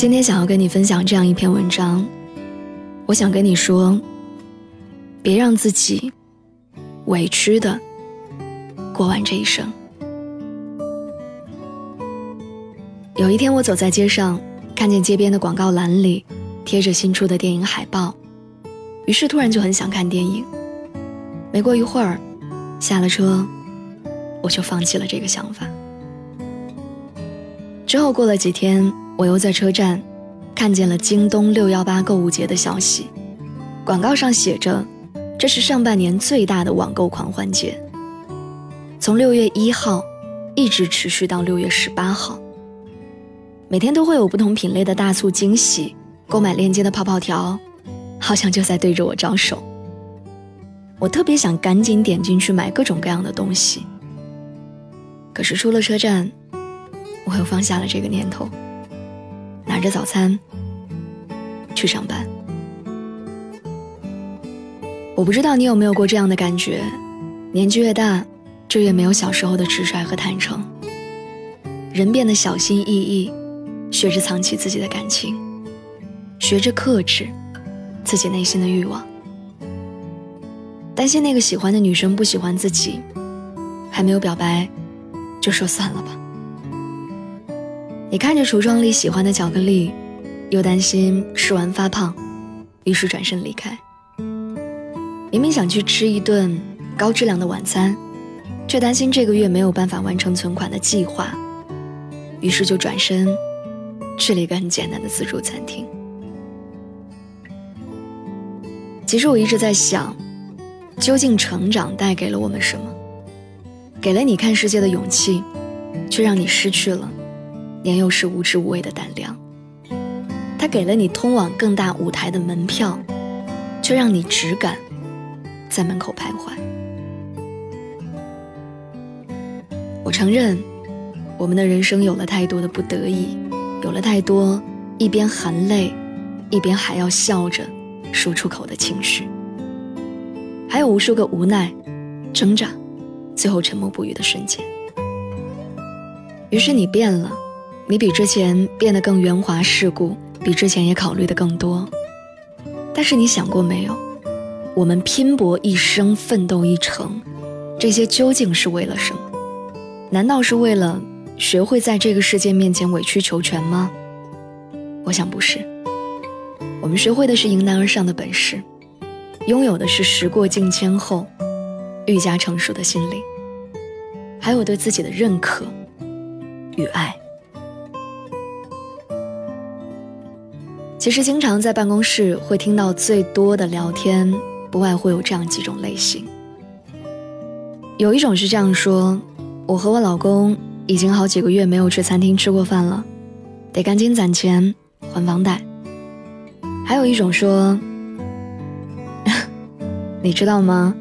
今天想要跟你分享这样一篇文章，我想跟你说，别让自己委屈的过完这一生。有一天，我走在街上，看见街边的广告栏里贴着新出的电影海报，于是突然就很想看电影。没过一会儿，下了车，我就放弃了这个想法。之后过了几天。我又在车站看见了京东六幺八购物节的消息，广告上写着，这是上半年最大的网购狂欢节，从六月一号一直持续到六月十八号，每天都会有不同品类的大促惊喜，购买链接的泡泡条，好像就在对着我招手。我特别想赶紧点进去买各种各样的东西，可是出了车站，我又放下了这个念头。拿着早餐去上班，我不知道你有没有过这样的感觉：年纪越大，就越没有小时候的直率和坦诚，人变得小心翼翼，学着藏起自己的感情，学着克制自己内心的欲望，担心那个喜欢的女生不喜欢自己，还没有表白，就说算了吧。你看着橱窗里喜欢的巧克力，又担心吃完发胖，于是转身离开。明明想去吃一顿高质量的晚餐，却担心这个月没有办法完成存款的计划，于是就转身去了一个很简单的自助餐厅。其实我一直在想，究竟成长带给了我们什么？给了你看世界的勇气，却让你失去了。年幼时无知无畏的胆量，他给了你通往更大舞台的门票，却让你只敢在门口徘徊。我承认，我们的人生有了太多的不得已，有了太多一边含泪，一边还要笑着说出口的情绪，还有无数个无奈、挣扎，最后沉默不语的瞬间。于是你变了。你比之前变得更圆滑世故，比之前也考虑的更多。但是你想过没有，我们拼搏一生，奋斗一程，这些究竟是为了什么？难道是为了学会在这个世界面前委曲求全吗？我想不是。我们学会的是迎难而上的本事，拥有的是时过境迁后愈加成熟的心灵，还有对自己的认可与爱。其实，经常在办公室会听到最多的聊天，不外乎有这样几种类型。有一种是这样说：“我和我老公已经好几个月没有去餐厅吃过饭了，得赶紧攒钱还房贷。”还有一种说：“ 你知道吗？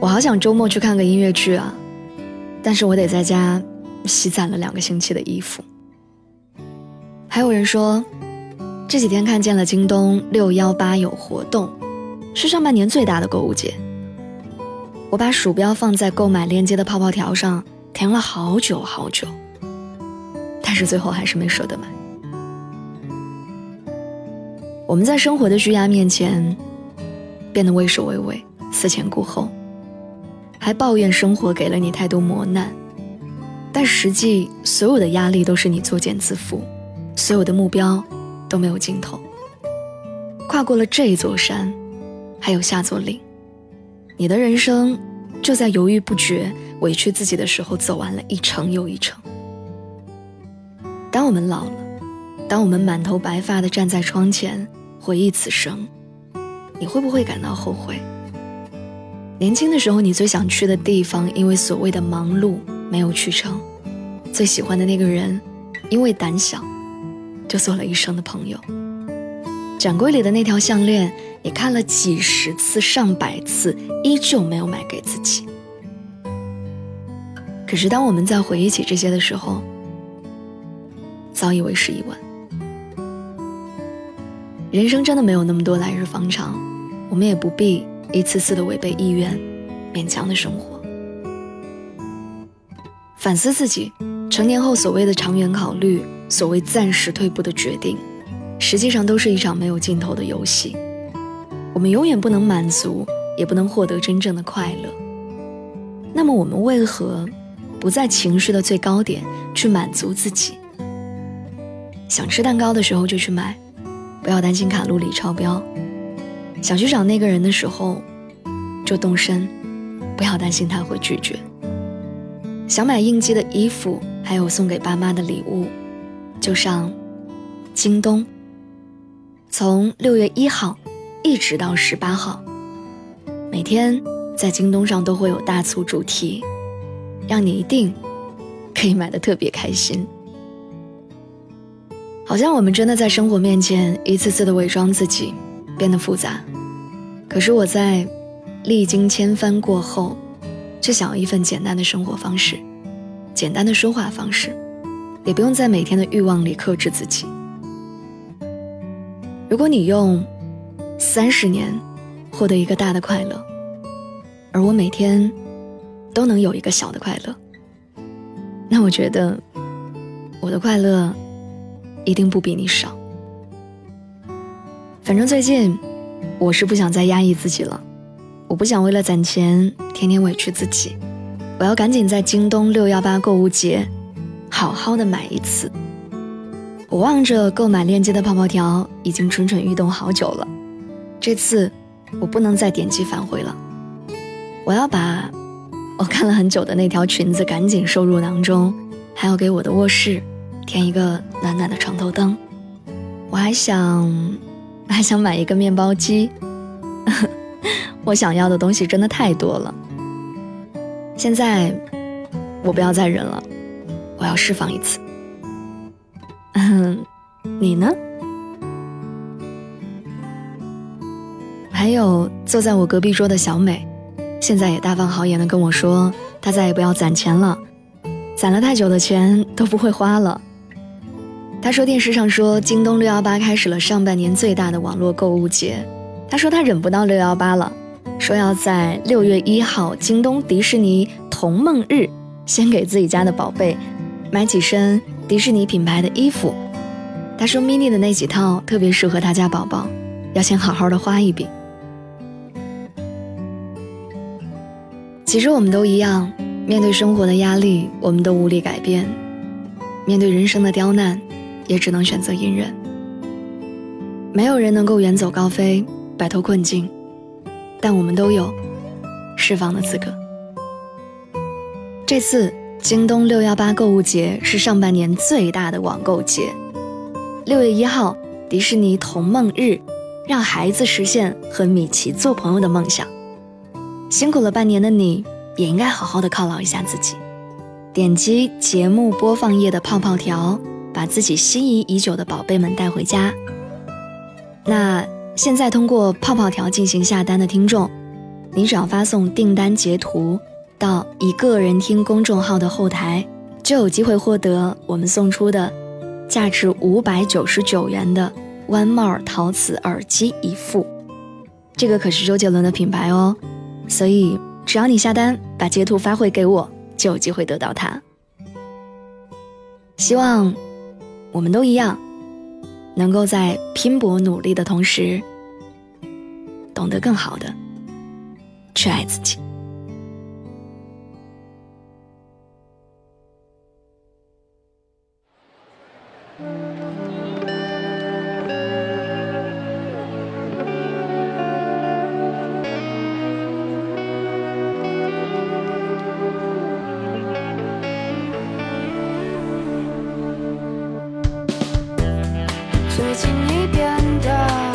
我好想周末去看个音乐剧啊，但是我得在家洗攒了两个星期的衣服。”还有人说。这几天看见了京东六幺八有活动，是上半年最大的购物节。我把鼠标放在购买链接的泡泡条上，停了好久好久，但是最后还是没舍得买。我们在生活的巨压面前，变得畏首畏尾、思前顾后，还抱怨生活给了你太多磨难，但实际所有的压力都是你作茧自缚，所有的目标。都没有尽头。跨过了这一座山，还有下座岭，你的人生就在犹豫不决、委屈自己的时候走完了一程又一程。当我们老了，当我们满头白发的站在窗前回忆此生，你会不会感到后悔？年轻的时候，你最想去的地方，因为所谓的忙碌没有去成；最喜欢的那个人，因为胆小，就做了一生的朋友。展柜里的那条项链，也看了几十次、上百次，依旧没有买给自己。可是当我们在回忆起这些的时候，早已为时已晚。人生真的没有那么多来日方长，我们也不必一次次的违背意愿，勉强的生活。反思自己，成年后所谓的长远考虑，所谓暂时退步的决定。实际上都是一场没有尽头的游戏，我们永远不能满足，也不能获得真正的快乐。那么我们为何不在情绪的最高点去满足自己？想吃蛋糕的时候就去买，不要担心卡路里超标；想去找那个人的时候就动身，不要担心他会拒绝；想买应季的衣服，还有送给爸妈的礼物，就上京东。从六月一号一直到十八号，每天在京东上都会有大促主题，让你一定可以买的特别开心。好像我们真的在生活面前一次次的伪装自己，变得复杂。可是我在历经千帆过后，却想要一份简单的生活方式，简单的说话方式，也不用在每天的欲望里克制自己。如果你用三十年获得一个大的快乐，而我每天都能有一个小的快乐，那我觉得我的快乐一定不比你少。反正最近我是不想再压抑自己了，我不想为了攒钱天天委屈自己，我要赶紧在京东六幺八购物节好好的买一次。我望着购买链接的泡泡条，已经蠢蠢欲动好久了。这次我不能再点击返回了，我要把我看了很久的那条裙子赶紧收入囊中，还要给我的卧室添一个暖暖的床头灯。我还想 还想买一个面包机，我想要的东西真的太多了。现在我不要再忍了，我要释放一次。嗯，你呢？还有坐在我隔壁桌的小美，现在也大方豪言的跟我说，她再也不要攒钱了，攒了太久的钱都不会花了。她说电视上说京东六幺八开始了上半年最大的网络购物节，她说她忍不到六幺八了，说要在六月一号京东迪士尼童梦日，先给自己家的宝贝买几身。迪士尼品牌的衣服，他说 mini 的那几套特别适合他家宝宝，要先好好的花一笔。其实我们都一样，面对生活的压力，我们都无力改变；面对人生的刁难，也只能选择隐忍。没有人能够远走高飞，摆脱困境，但我们都有释放的资格。这次。京东六幺八购物节是上半年最大的网购节。六月一号，迪士尼童梦日，让孩子实现和米奇做朋友的梦想。辛苦了半年的你，也应该好好的犒劳一下自己。点击节目播放页的泡泡条，把自己心仪已久的宝贝们带回家。那现在通过泡泡条进行下单的听众，你只要发送订单截图。到一个人听公众号的后台，就有机会获得我们送出的价值五百九十九元的 One More 陶瓷耳机一副。这个可是周杰伦的品牌哦，所以只要你下单，把截图发回给我，就有机会得到它。希望我们都一样，能够在拼搏努力的同时，懂得更好的去爱自己。最近你变得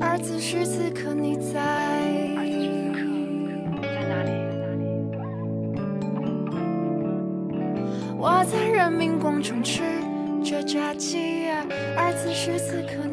而此时此刻你在。哪里我在人民广场吃着炸鸡而此时此刻